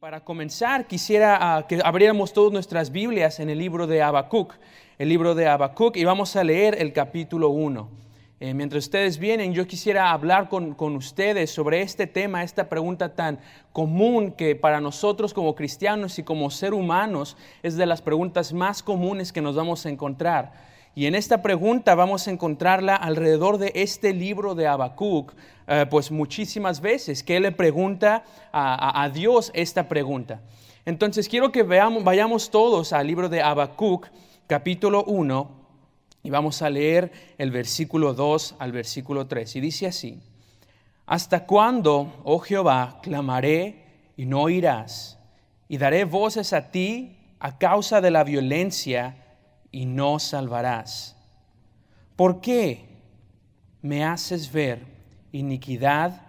Para comenzar, quisiera ah, que abriéramos todas nuestras Biblias en el libro de Habacuc, el libro de Habacuc, y vamos a leer el capítulo 1. Eh, mientras ustedes vienen, yo quisiera hablar con, con, ustedes sobre este tema, esta pregunta tan común que para nosotros como cristianos y como ser humanos es de las preguntas más comunes que nos vamos a encontrar. Y en esta pregunta vamos a encontrarla alrededor de este libro de Habacuc, eh, pues muchísimas veces, que él le pregunta a, Dios esta pregunta. Entonces quiero que veamos, vayamos todos al libro de Habacuc, capítulo 1, y vamos a leer el versículo 2 al versículo 3. Y dice así, ¿hasta cuándo, oh Jehová, clamaré y no oirás? Y daré voces a ti a causa de la violencia y no salvarás. ¿Por qué me haces ver iniquidad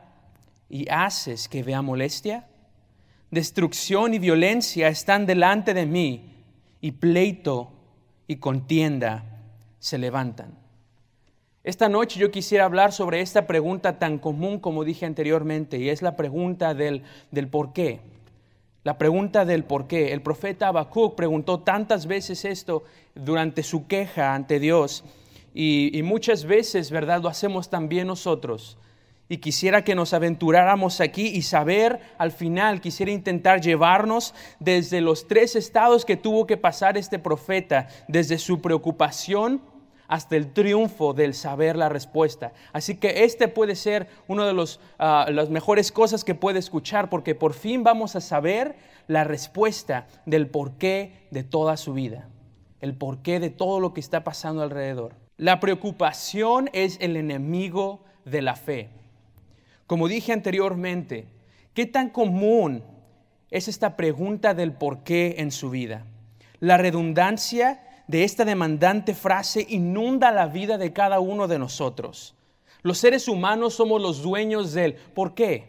y haces que vea molestia? Destrucción y violencia están delante de mí y pleito y contienda se levantan. Esta noche yo quisiera hablar sobre esta pregunta tan común como dije anteriormente y es la pregunta del, del por qué. La pregunta del por qué. El profeta Habacuc preguntó tantas veces esto durante su queja ante Dios y, muchas veces, ¿verdad? Lo hacemos también nosotros. Y quisiera que nos aventuráramos aquí y saber al final, quisiera intentar llevarnos desde los tres estados que tuvo que pasar este profeta, desde su preocupación hasta el triunfo del saber la respuesta. Así que este puede ser una de los, ah, las mejores cosas que puede escuchar, porque por fin vamos a saber la respuesta del porqué de toda su vida, el porqué de todo lo que está pasando alrededor. La preocupación es el enemigo de la fe. Como dije anteriormente, ¿qué tan común es esta pregunta del porqué en su vida? La redundancia de esta demandante frase inunda la vida de cada uno de nosotros. Los seres humanos somos los dueños del ¿por qué?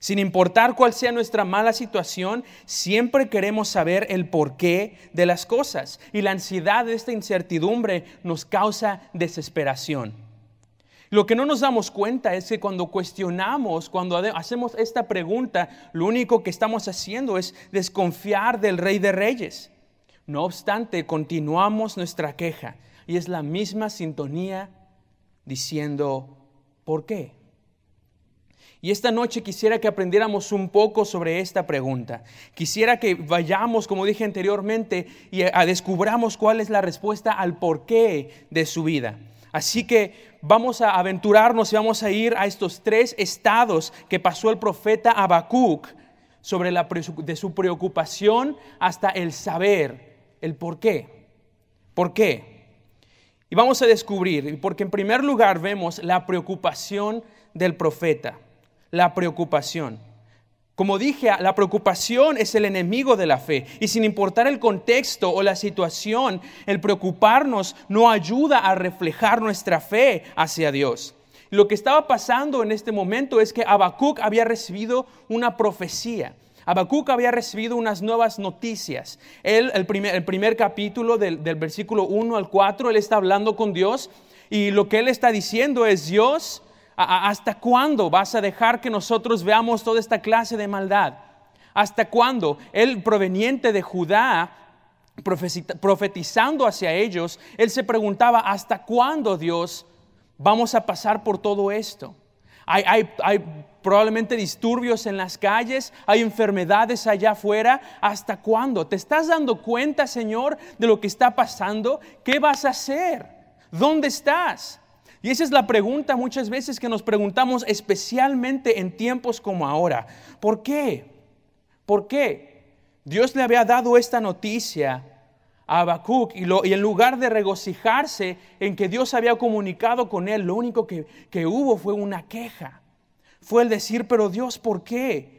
Sin importar cuál sea nuestra mala situación, siempre queremos saber el porqué de las cosas. Y la ansiedad de esta incertidumbre nos causa desesperación. Lo que no nos damos cuenta es que cuando cuestionamos, cuando hacemos esta pregunta, lo único que estamos haciendo es desconfiar del Rey de Reyes. No obstante, continuamos nuestra queja y es la misma sintonía diciendo, ¿por qué? Y esta noche quisiera que aprendiéramos un poco sobre esta pregunta. Quisiera que vayamos, como dije anteriormente, y a descubramos cuál es la respuesta al porqué de su vida. Así que vamos a aventurarnos y vamos a ir a estos tres estados que pasó el profeta Habacuc sobre la, de su preocupación hasta el saber el por qué. ¿Por qué? Y vamos a descubrir, porque en primer lugar vemos la preocupación del profeta, la preocupación. Como dije, la preocupación es el enemigo de la fe y sin importar el contexto o la situación, el preocuparnos no ayuda a reflejar nuestra fe hacia Dios. Lo que estaba pasando en este momento es que Habacuc había recibido una profecía. Habacuc había recibido unas nuevas noticias. Él, el primer, capítulo del, versículo 1 al 4, él está hablando con Dios y lo que él está diciendo es, Dios, ¿hasta cuándo vas a dejar que nosotros veamos toda esta clase de maldad? ¿Hasta cuándo? Él proveniente de Judá, profetizando hacia ellos, él se preguntaba, ¿hasta cuándo Dios vamos a pasar por todo esto? Hay, probablemente disturbios en las calles, hay enfermedades allá afuera. ¿Hasta cuándo? ¿Te estás dando cuenta, Señor, de lo que está pasando? ¿Qué vas a hacer? ¿Dónde estás? Y esa es la pregunta muchas veces que nos preguntamos, especialmente en tiempos como ahora. ¿Por qué? ¿Por qué? Dios le había dado esta noticia a Habacuc y, y, en lugar de regocijarse en que Dios había comunicado con él, lo único que, que hubo fue una queja. Fue el decir, pero Dios, ¿por qué?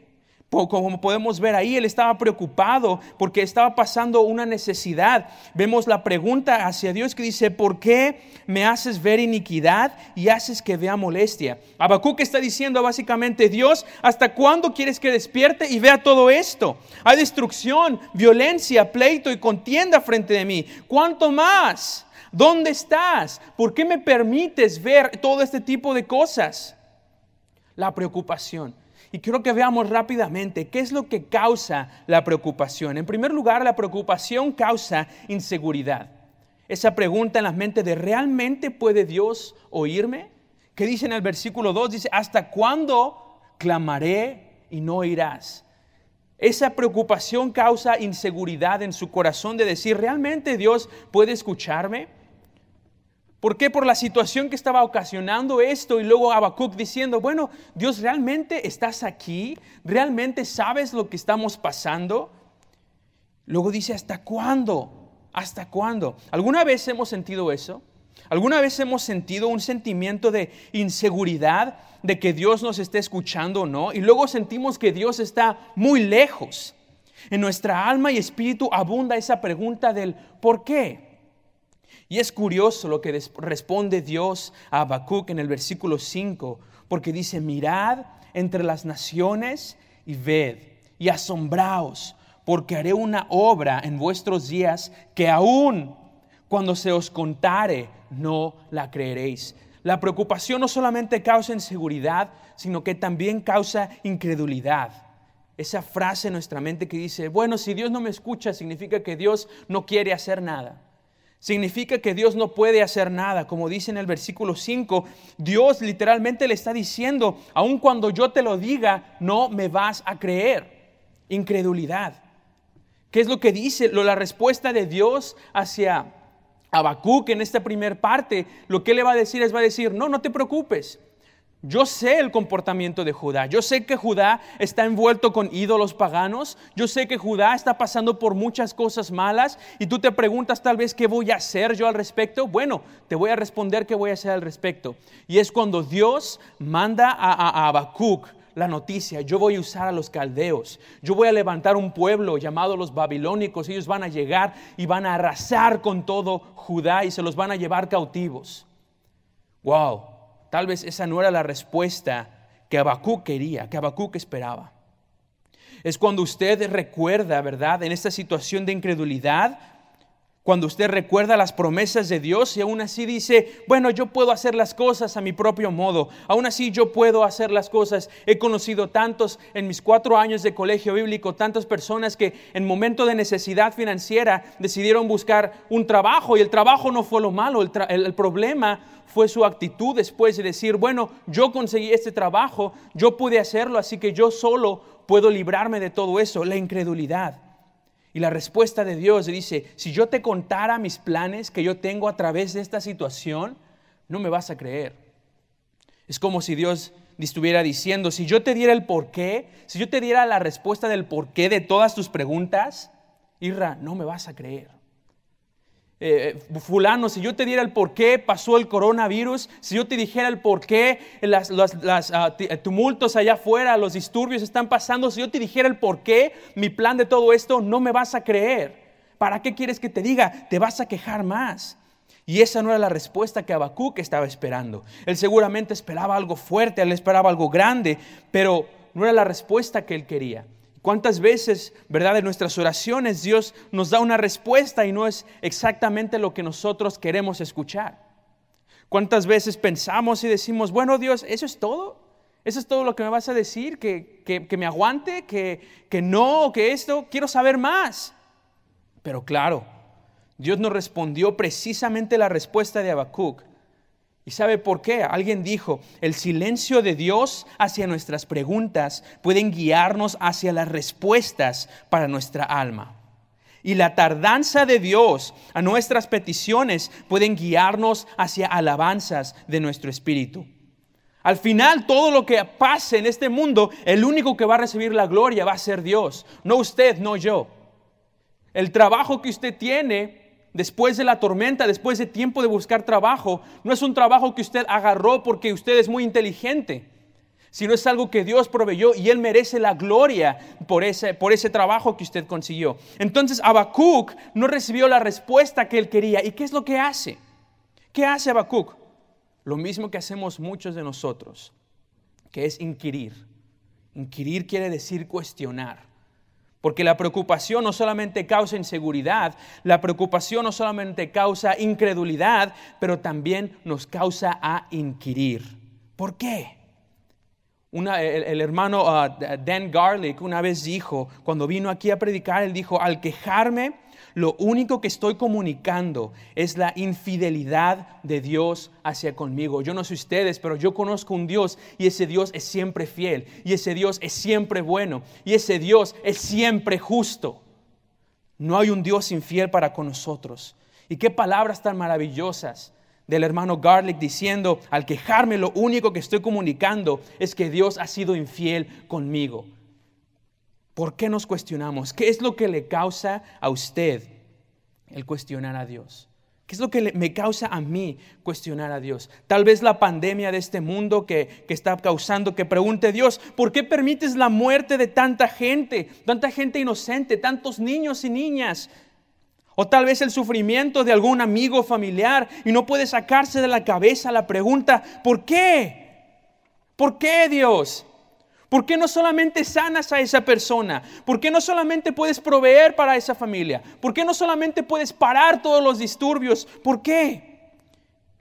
Como podemos ver ahí, él estaba preocupado porque estaba pasando una necesidad. Vemos la pregunta hacia Dios que dice, ¿por qué me haces ver iniquidad y haces que vea molestia? Habacuc está diciendo básicamente, Dios, ¿hasta cuándo quieres que despierte y vea todo esto? Hay destrucción, violencia, pleito y contienda frente de mí. ¿Cuánto más? ¿Dónde estás? ¿Por qué me permites ver todo este tipo de cosas? La preocupación. Y quiero que veamos rápidamente qué es lo que causa la preocupación. En primer lugar, la preocupación causa inseguridad. Esa pregunta en la mente de ¿realmente puede Dios oírme? ¿Qué dice en el versículo 2? Dice, ¿hasta cuándo clamaré y no oirás? Esa preocupación causa inseguridad en su corazón de decir, ¿realmente Dios puede escucharme? ¿Por qué? Por la situación que estaba ocasionando esto y luego Habacuc diciendo, bueno, Dios, ¿realmente estás aquí? ¿Realmente sabes lo que estamos pasando? Luego dice, ¿hasta cuándo? ¿Hasta cuándo? ¿Alguna vez hemos sentido eso? ¿Alguna vez hemos sentido un sentimiento de inseguridad de que Dios nos esté escuchando o no? Y luego sentimos que Dios está muy lejos. En nuestra alma y espíritu abunda esa pregunta del ¿por qué? Y es curioso lo que responde Dios a Habacuc en el versículo 5, porque dice, mirad entre las naciones y ved y asombraos, porque haré una obra en vuestros días que aún cuando se os contare no la creeréis. La preocupación no solamente causa inseguridad, sino que también causa incredulidad. Esa frase en nuestra mente que dice, bueno, si Dios no me escucha, significa que Dios no quiere hacer nada. Significa que Dios no puede hacer nada. Como dice en el versículo 5, Dios literalmente le está diciendo, aun cuando yo te lo diga, no me vas a creer. Incredulidad. ¿Qué es lo que dice? La respuesta de Dios hacia Habacuc en esta primera parte, lo que le va a decir es, va a decir, no, no te preocupes. Yo sé el comportamiento de Judá. Yo sé que Judá está envuelto con ídolos paganos. Yo sé que Judá está pasando por muchas cosas malas. Y tú te preguntas tal vez qué voy a hacer yo al respecto. Bueno, te voy a responder qué voy a hacer al respecto. Y es cuando Dios manda a, Habacuc la noticia, yo voy a usar a los caldeos, yo voy a levantar un pueblo llamado los babilónicos, ellos van a llegar y van a arrasar con todo Judá y se los van a llevar cautivos. Wow, Tal vez esa no era la respuesta que Habacuc quería, que Habacuc esperaba. Es cuando usted recuerda, ¿verdad? En esta situación de incredulidad, cuando usted recuerda las promesas de Dios y aún así dice, bueno, yo puedo hacer las cosas a mi propio modo, aún así yo puedo hacer las cosas. He conocido tantos en mis cuatro años de colegio bíblico, tantas personas que en momento de necesidad financiera decidieron buscar un trabajo y el trabajo no fue lo malo, el, el problema fue su actitud después de decir, bueno, yo conseguí este trabajo, yo pude hacerlo, así que yo solo puedo librarme de todo eso, la incredulidad. Y la respuesta de Dios dice, si yo te contara mis planes que yo tengo a través de esta situación, no me vas a creer. Es como si Dios estuviera diciendo, si yo te diera el porqué, si yo te diera la respuesta del porqué de todas tus preguntas, Irra, no me vas a creer. Eh, fulano, si yo te diera el por qué pasó el coronavirus, si yo te dijera el por qué las, ah, eh, tumultos allá afuera, los disturbios están pasando, si yo te dijera el por qué mi plan de todo esto, no me vas a creer. ¿Para qué quieres que te diga? Te vas a quejar más. Y esa no era la respuesta que Habacuc estaba esperando. Él seguramente esperaba algo fuerte, él esperaba algo grande, pero no era la respuesta que él quería. ¿Cuántas veces, verdad, en nuestras oraciones Dios nos da una respuesta y no es exactamente lo que nosotros queremos escuchar? ¿Cuántas veces pensamos y decimos, bueno Dios, eso es todo? ¿Eso es todo lo que me vas a decir? ¿Que, que, me aguante? ¿Que, ¿Que no? ¿Que esto? Quiero saber más. Pero claro, Dios nos respondió precisamente la respuesta de Habacuc. ¿Y sabe por qué? Alguien dijo, el silencio de Dios hacia nuestras preguntas pueden guiarnos hacia las respuestas para nuestra alma. Y la tardanza de Dios a nuestras peticiones pueden guiarnos hacia alabanzas de nuestro espíritu. Al final, todo lo que pase en este mundo, el único que va a recibir la gloria va a ser Dios, no usted, no yo. El trabajo que usted tiene después de la tormenta, después de tiempo de buscar trabajo, no es un trabajo que usted agarró porque usted es muy inteligente, sino es algo que Dios proveyó y Él merece la gloria por ese, por ese trabajo que usted consiguió. Entonces Habacuc no recibió la respuesta que él quería. ¿Y qué es lo que hace? ¿Qué hace Habacuc? Lo mismo que hacemos muchos de nosotros, que es inquirir. Inquirir quiere decir cuestionar. Porque la preocupación no solamente causa inseguridad, la preocupación no solamente causa incredulidad, pero también nos causa a inquirir. ¿Por qué? el, hermano ah, Dan Garlic una vez dijo, cuando vino aquí a predicar, él dijo, al quejarme, lo único que estoy comunicando es la infidelidad de Dios hacia conmigo. Yo no sé ustedes, pero yo conozco un Dios y ese Dios es siempre fiel, y ese Dios es siempre bueno, y ese Dios es siempre justo. No hay un Dios infiel para con nosotros. Y qué palabras tan maravillosas del hermano Garlic diciendo, al quejarme lo único que estoy comunicando es que Dios ha sido infiel conmigo. ¿Por qué nos cuestionamos? ¿Qué es lo que le causa a usted el cuestionar a Dios? ¿Qué es lo que me causa a mí cuestionar a Dios? Tal vez la pandemia de este mundo que, que, está causando que pregunte Dios, ¿por qué permites la muerte de tanta gente, tanta gente inocente, tantos niños y niñas? O tal vez el sufrimiento de algún amigo familiar y no puede sacarse de la cabeza la pregunta, ¿por qué? ¿Por qué Dios? ¿Por qué no solamente sanas a esa persona? ¿Por qué no solamente puedes proveer para esa familia? ¿Por qué no solamente puedes parar todos los disturbios? ¿Por qué?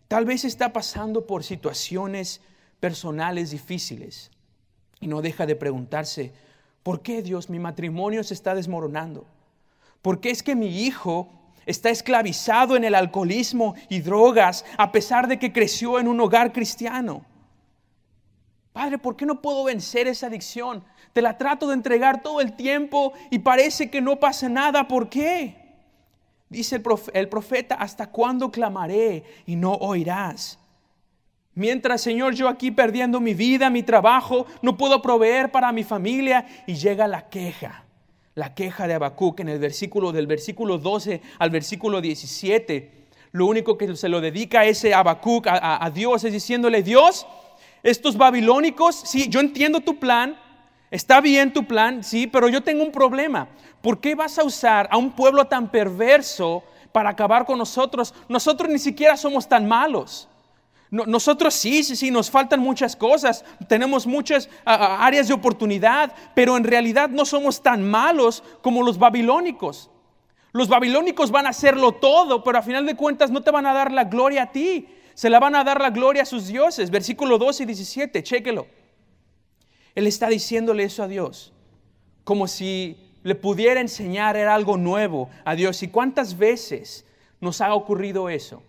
Tal vez está pasando por situaciones personales difíciles y no deja de preguntarse, ¿por qué Dios mi matrimonio se está desmoronando? ¿Por qué es que mi hijo está esclavizado en el alcoholismo y drogas a pesar de que creció en un hogar cristiano? Padre, ¿por qué no puedo vencer esa adicción? Te la trato de entregar todo el tiempo y parece que no pasa nada. ¿Por qué? Dice el profeta, ¿hasta cuándo clamaré y no oirás? Mientras, Señor, yo aquí perdiendo mi vida, mi trabajo, no puedo proveer para mi familia y llega la queja la queja de Habacuc en el versículo del versículo 12 al versículo 17. Lo único que se lo dedica ese Habacuc a, a Dios es diciéndole, Dios, estos babilónicos, sí, yo entiendo tu plan, está bien tu plan, sí, pero yo tengo un problema. ¿Por qué vas a usar a un pueblo tan perverso para acabar con nosotros? Nosotros ni siquiera somos tan malos nosotros sí, sí, sí, nos faltan muchas cosas, tenemos muchas áreas de oportunidad, pero en realidad no somos tan malos como los babilónicos. Los babilónicos van a hacerlo todo, pero a final de cuentas no te van a dar la gloria a ti, se la van a dar la gloria a sus dioses. Versículo 12 y 17, chéquelo. Él está diciéndole eso a Dios, como si le pudiera enseñar algo nuevo a Dios. ¿Y cuántas veces nos ha ocurrido eso?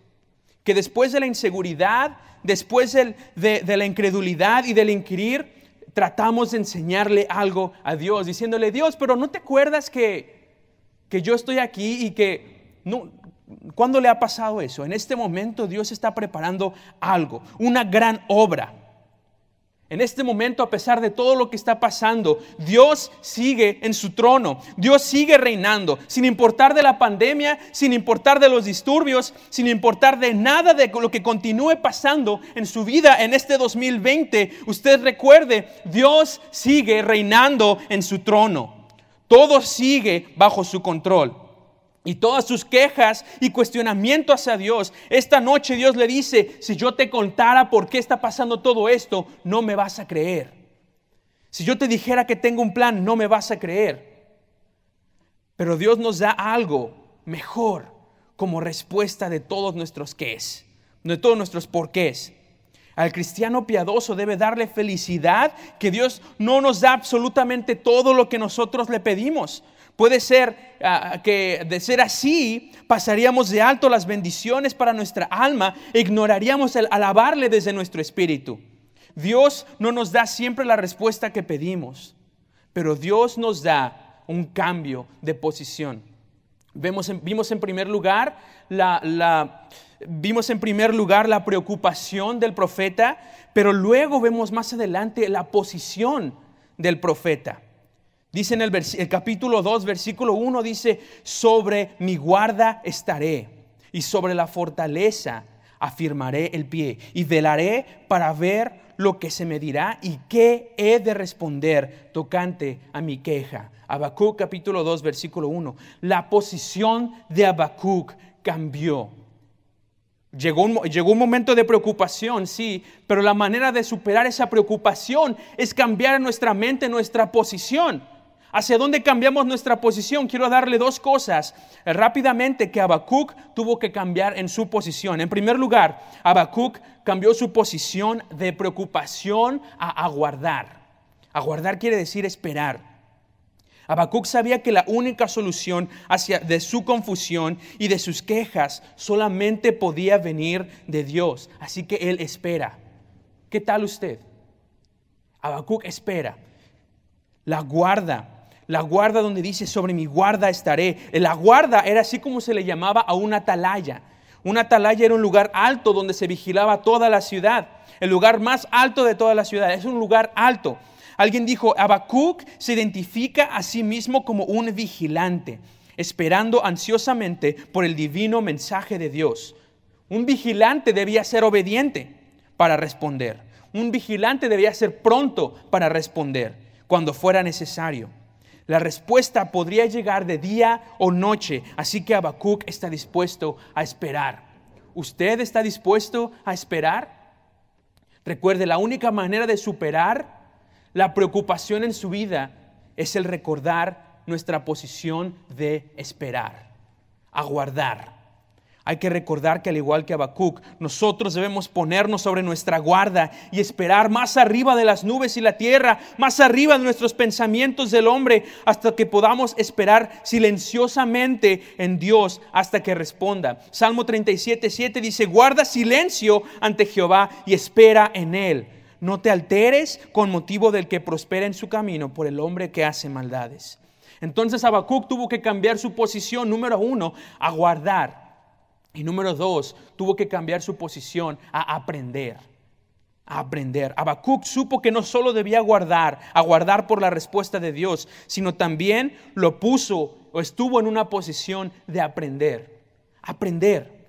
que después de la inseguridad, después de, la incredulidad y del inquirir, tratamos de enseñarle algo a Dios, diciéndole, Dios, pero ¿no te acuerdas que, que yo estoy aquí y que... No, ¿Cuándo le ha pasado eso? En este momento Dios está preparando algo, una gran obra. En este momento, a pesar de todo lo que está pasando, Dios sigue en su trono, Dios sigue reinando, sin importar de la pandemia, sin importar de los disturbios, sin importar de nada de lo que continúe pasando en su vida en este 2020. Usted recuerde, Dios sigue reinando en su trono. Todo sigue bajo su control y todas sus quejas y cuestionamientos hacia Dios. Esta noche Dios le dice, si yo te contara por qué está pasando todo esto, no me vas a creer. Si yo te dijera que tengo un plan, no me vas a creer. Pero Dios nos da algo mejor como respuesta de todos nuestros qués, de todos nuestros porqués. Al cristiano piadoso debe darle felicidad que Dios no nos da absolutamente todo lo que nosotros le pedimos. Puede ser ah, que de ser así pasaríamos de alto las bendiciones para nuestra alma ignoraríamos el alabarle desde nuestro espíritu. Dios no nos da siempre la respuesta que pedimos, pero Dios nos da un cambio de posición. Vemos vimos en primer lugar la, vimos en primer lugar la preocupación del profeta, pero luego vemos más adelante la posición del profeta. Dice en el, capítulo 2, versículo 1, dice, sobre mi guarda estaré y sobre la fortaleza afirmaré el pie y velaré para ver lo que se me dirá y qué he de responder tocante a mi queja. Habacuc capítulo 2 versículo 1. La posición de Habacuc cambió. Llegó un, llegó un momento de preocupación, sí, pero la manera de superar esa preocupación es cambiar nuestra mente, nuestra posición. ¿Hacia dónde cambiamos nuestra posición? Quiero darle dos cosas eh, rápidamente que Habacuc tuvo que cambiar en su posición. En primer lugar, Habacuc cambió su posición de preocupación a aguardar. Aguardar quiere decir esperar. Habacuc sabía que la única solución hacia de su confusión y de sus quejas solamente podía venir de Dios. Así que él espera. ¿Qué tal usted? Habacuc espera. La guarda la guarda donde dice, sobre mi guarda estaré. La guarda era así como se le llamaba a una atalaya. Una atalaya era un lugar alto donde se vigilaba toda la ciudad. El lugar más alto de toda la ciudad. Es un lugar alto. Alguien dijo, Habacuc se identifica a sí mismo como un vigilante, esperando ansiosamente por el divino mensaje de Dios. Un vigilante debía ser obediente para responder. Un vigilante debía ser pronto para responder cuando fuera necesario. La respuesta podría llegar de día o noche, así que Habacuc está dispuesto a esperar. ¿Usted está dispuesto a esperar? Recuerde, la única manera de superar la preocupación en su vida es el recordar nuestra posición de esperar, aguardar. Hay que recordar que al igual que Habacuc, nosotros debemos ponernos sobre nuestra guarda y esperar más arriba de las nubes y la tierra, más arriba de nuestros pensamientos del hombre, hasta que podamos esperar silenciosamente en Dios hasta que responda. Salmo 37, 7 dice, guarda silencio ante Jehová y espera en él. No te alteres con motivo del que prospera en su camino por el hombre que hace maldades. Entonces Habacuc tuvo que cambiar su posición, número uno, a guardar y número dos, tuvo que cambiar su posición a aprender. A aprender. Habacuc supo que no solo debía guardar, aguardar por la respuesta de Dios, sino también lo puso o estuvo en una posición de aprender. Aprender.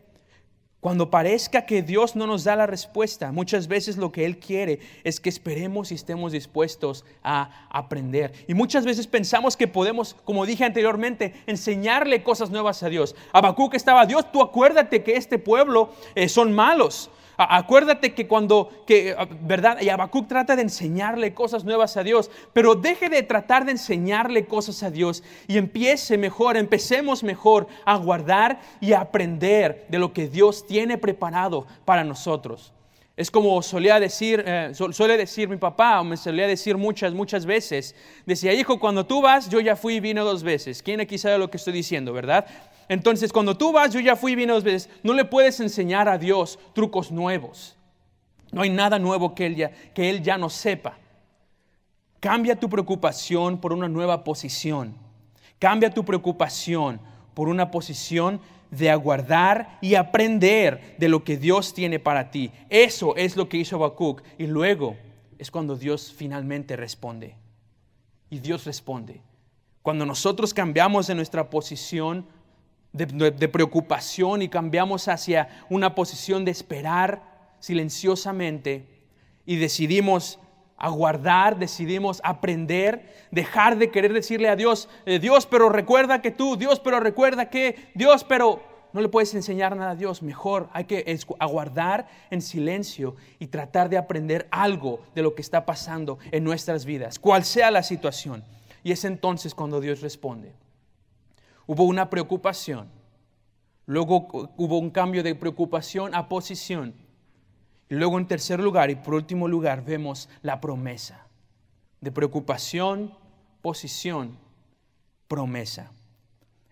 Cuando parezca que Dios no nos da la respuesta, muchas veces lo que Él quiere es que esperemos y estemos dispuestos a aprender. Y muchas veces pensamos que podemos, como dije anteriormente, enseñarle cosas nuevas a Dios. Habacuc estaba, Dios, tú acuérdate que este pueblo eh, son malos. Acuérdate que cuando, que, ah, ¿verdad? Y Habacuc trata de enseñarle cosas nuevas a Dios, pero deje de tratar de enseñarle cosas a Dios y empiece mejor, empecemos mejor a guardar y a aprender de lo que Dios tiene preparado para nosotros. Es como solía decir, eh, suele decir mi papá, o me solía decir muchas, muchas veces. Decía, hijo, cuando tú vas, yo ya fui y vine dos veces. ¿Quién aquí sabe lo que estoy diciendo, verdad? Entonces, cuando tú vas, yo ya fui y vine dos veces, no le puedes enseñar a Dios trucos nuevos. No hay nada nuevo que Él ya, que él ya no sepa. Cambia tu preocupación por una nueva posición. Cambia tu preocupación por una posición de aguardar y aprender de lo que Dios tiene para ti. Eso es lo que hizo Habacuc. Y luego es cuando Dios finalmente responde. Y Dios responde. Cuando nosotros cambiamos de nuestra posición de, preocupación y cambiamos hacia una posición de esperar silenciosamente y decidimos aguardar, decidimos aprender, dejar de querer decirle a Dios, eh, Dios, pero recuerda que tú, Dios, pero recuerda que, Dios, pero no le puedes enseñar nada a Dios, mejor hay que aguardar en silencio y tratar de aprender algo de lo que está pasando en nuestras vidas, cual sea la situación. Y es entonces cuando Dios responde. Hubo una preocupación. Luego hubo un cambio de preocupación a posición. Luego en tercer lugar y por último lugar vemos la promesa. De preocupación, posición, promesa.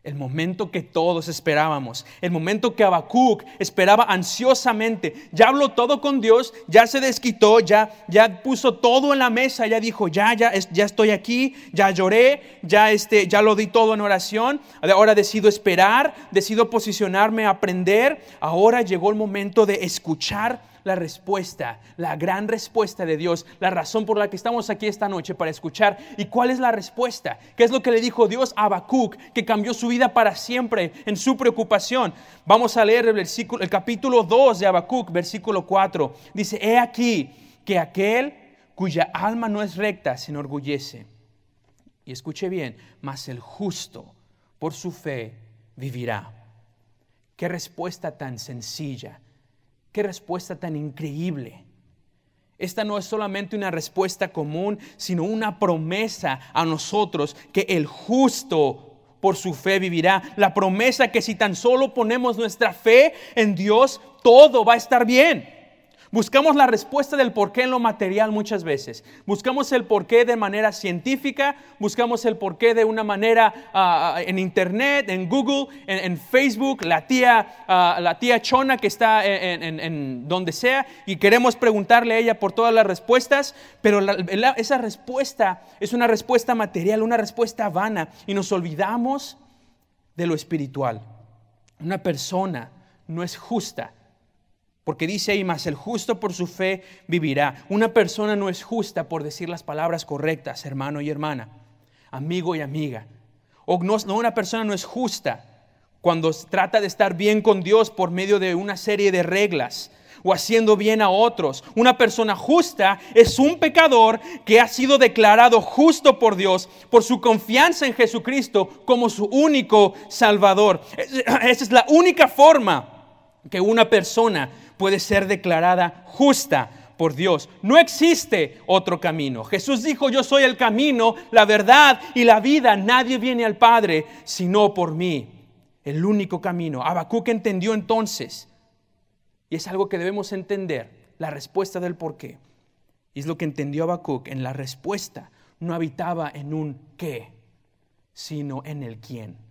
El momento que todos esperábamos, el momento que Habacuc esperaba ansiosamente, ya habló todo con Dios, ya se desquitó, ya, ya puso todo en la mesa, ya dijo, ya, ya, ya estoy aquí, ya lloré, ya, este, ya lo di todo en oración, ahora decido esperar, decido posicionarme, aprender, ahora llegó el momento de escuchar la respuesta, la gran respuesta de Dios, la razón por la que estamos aquí esta noche para escuchar. ¿Y cuál es la respuesta? ¿Qué es lo que le dijo Dios a Habacuc que cambió su vida para siempre en su preocupación? Vamos a leer el, versículo, el capítulo 2 de Habacuc, versículo 4. Dice, he aquí que aquel cuya alma no es recta se enorgullece. Y escuche bien, mas el justo por su fe vivirá. Qué respuesta tan sencilla Qué respuesta tan increíble. Esta no es solamente una respuesta común, sino una promesa a nosotros que el justo por su fe vivirá. La promesa que si tan solo ponemos nuestra fe en Dios, todo va a estar bien. Buscamos la respuesta del porqué en lo material muchas veces. Buscamos el porqué de manera científica, buscamos el porqué de una manera ah, en internet, en Google, en, Facebook, la tía, ah, la tía Chona que está en, donde sea y queremos preguntarle a ella por todas las respuestas, pero esa respuesta es una respuesta material, una respuesta vana y nos olvidamos de lo espiritual. Una persona no es justa porque dice ahí, más el justo por su fe vivirá. Una persona no es justa por decir las palabras correctas, hermano y hermana, amigo y amiga. Una persona no es justa cuando trata de estar bien con Dios por medio de una serie de reglas o haciendo bien a otros. Una persona justa es un pecador que ha sido declarado justo por Dios por su confianza en Jesucristo como su único Salvador. Esa es la única forma que una persona puede ser declarada justa por Dios. No existe otro camino. Jesús dijo, yo soy el camino, la verdad y la vida. Nadie viene al Padre sino por mí. El único camino. Habacuc entendió entonces, y es algo que debemos entender, la respuesta del por qué. Y es lo que entendió Habacuc. En la respuesta no habitaba en un qué, sino en el quién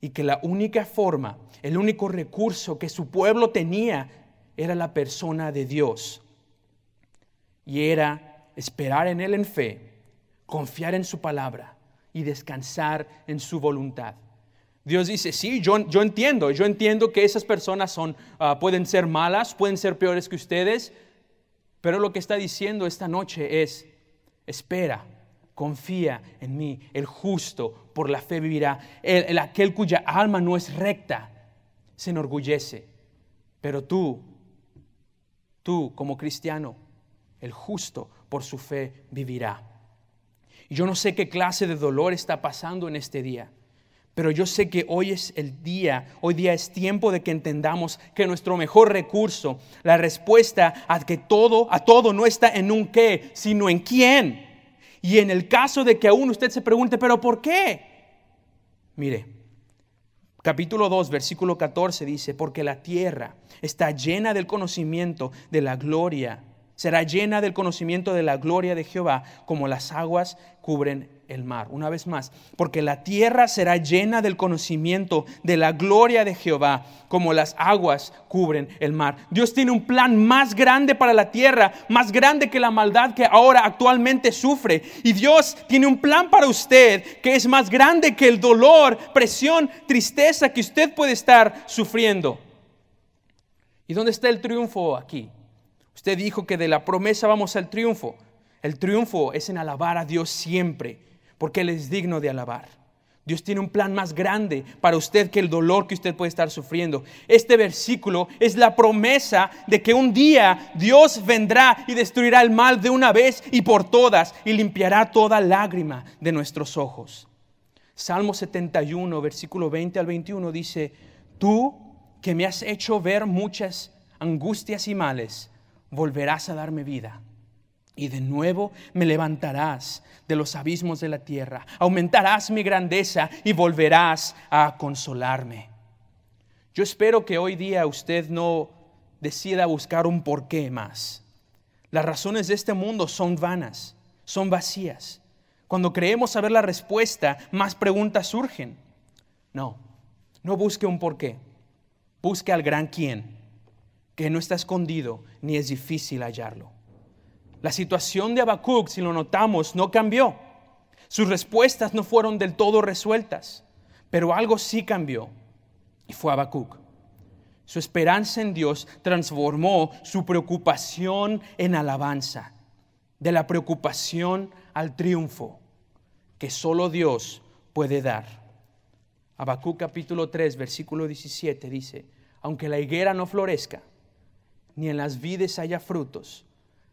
y que la única forma, el único recurso que su pueblo tenía era la persona de Dios. Y era esperar en Él en fe, confiar en su palabra y descansar en su voluntad. Dios dice, sí, yo, yo entiendo, yo entiendo que esas personas son, ah, pueden ser malas, pueden ser peores que ustedes, pero lo que está diciendo esta noche es, espera, confía en mí, el justo por la fe vivirá, el, aquel cuya alma no es recta se enorgullece, pero tú, tú como cristiano, el justo por su fe vivirá. Yo no sé qué clase de dolor está pasando en este día. Pero yo sé que hoy es el día, hoy día es tiempo de que entendamos que nuestro mejor recurso, la respuesta a que todo, a todo no está en un qué, sino en quién. Y en el caso de que aún usted se pregunte, pero ¿por qué? Mire, capítulo 2, versículo 14 dice, porque la tierra está llena del conocimiento de la gloria, será llena del conocimiento de la gloria de Jehová, como las aguas cubren el mar. Una vez más, porque la tierra será llena del conocimiento de la gloria de Jehová, como las aguas cubren el mar. Dios tiene un plan más grande para la tierra, más grande que la maldad que ahora actualmente sufre. Y Dios tiene un plan para usted que es más grande que el dolor, presión, tristeza que usted puede estar sufriendo. ¿Y dónde está el triunfo aquí? Usted dijo que de la promesa vamos al triunfo. El triunfo es en alabar a Dios siempre porque Él es digno de alabar. Dios tiene un plan más grande para usted que el dolor que usted puede estar sufriendo. Este versículo es la promesa de que un día Dios vendrá y destruirá el mal de una vez y por todas y limpiará toda lágrima de nuestros ojos. Salmo 71, versículo 20 al 21 dice, tú que me has hecho ver muchas angustias y males, volverás a darme vida y de nuevo me levantarás de los abismos de la tierra, aumentarás mi grandeza y volverás a consolarme. Yo espero que hoy día usted no decida buscar un porqué más. Las razones de este mundo son vanas, son vacías. Cuando creemos saber la respuesta, más preguntas surgen. No, no busque un porqué. Busque al gran quién, que no está escondido ni es difícil hallarlo. La situación de Habacuc, si lo notamos, no cambió. Sus respuestas no fueron del todo resueltas, pero algo sí cambió y fue Habacuc. Su esperanza en Dios transformó su preocupación en alabanza, de la preocupación al triunfo que solo Dios puede dar. Habacuc capítulo 3, versículo 17 dice, aunque la higuera no florezca, ni en las vides haya frutos,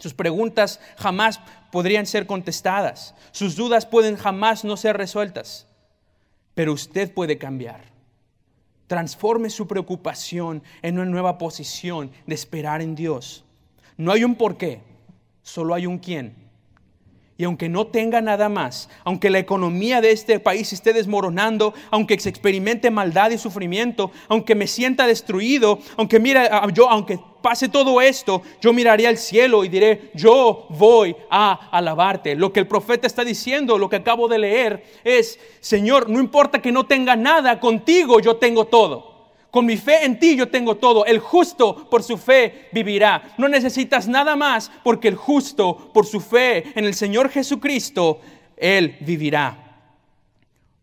Sus preguntas jamás podrían ser contestadas. Sus dudas pueden jamás no ser resueltas. Pero usted puede cambiar. Transforme su preocupación en una nueva posición de esperar en Dios. No hay un por qué, solo hay un quién. Y aunque no tenga nada más, aunque la economía de este país esté desmoronando, aunque se experimente maldad y sufrimiento, aunque me sienta destruido, aunque mira, yo, aunque pase todo esto, yo miraré al cielo y diré, yo voy a alabarte. Lo que el profeta está diciendo, lo que acabo de leer, es, Señor, no importa que no tenga nada, contigo yo tengo todo. Con mi fe en ti yo tengo todo. El justo por su fe vivirá. No necesitas nada más porque el justo por su fe en el Señor Jesucristo, Él vivirá.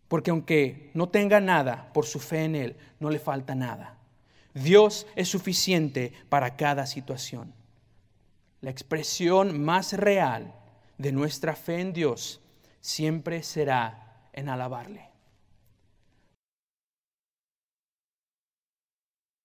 Porque aunque no tenga nada por su fe en Él, no le falta nada. Dios es suficiente para cada situación. La expresión más real de nuestra fe en Dios siempre será en alabarle.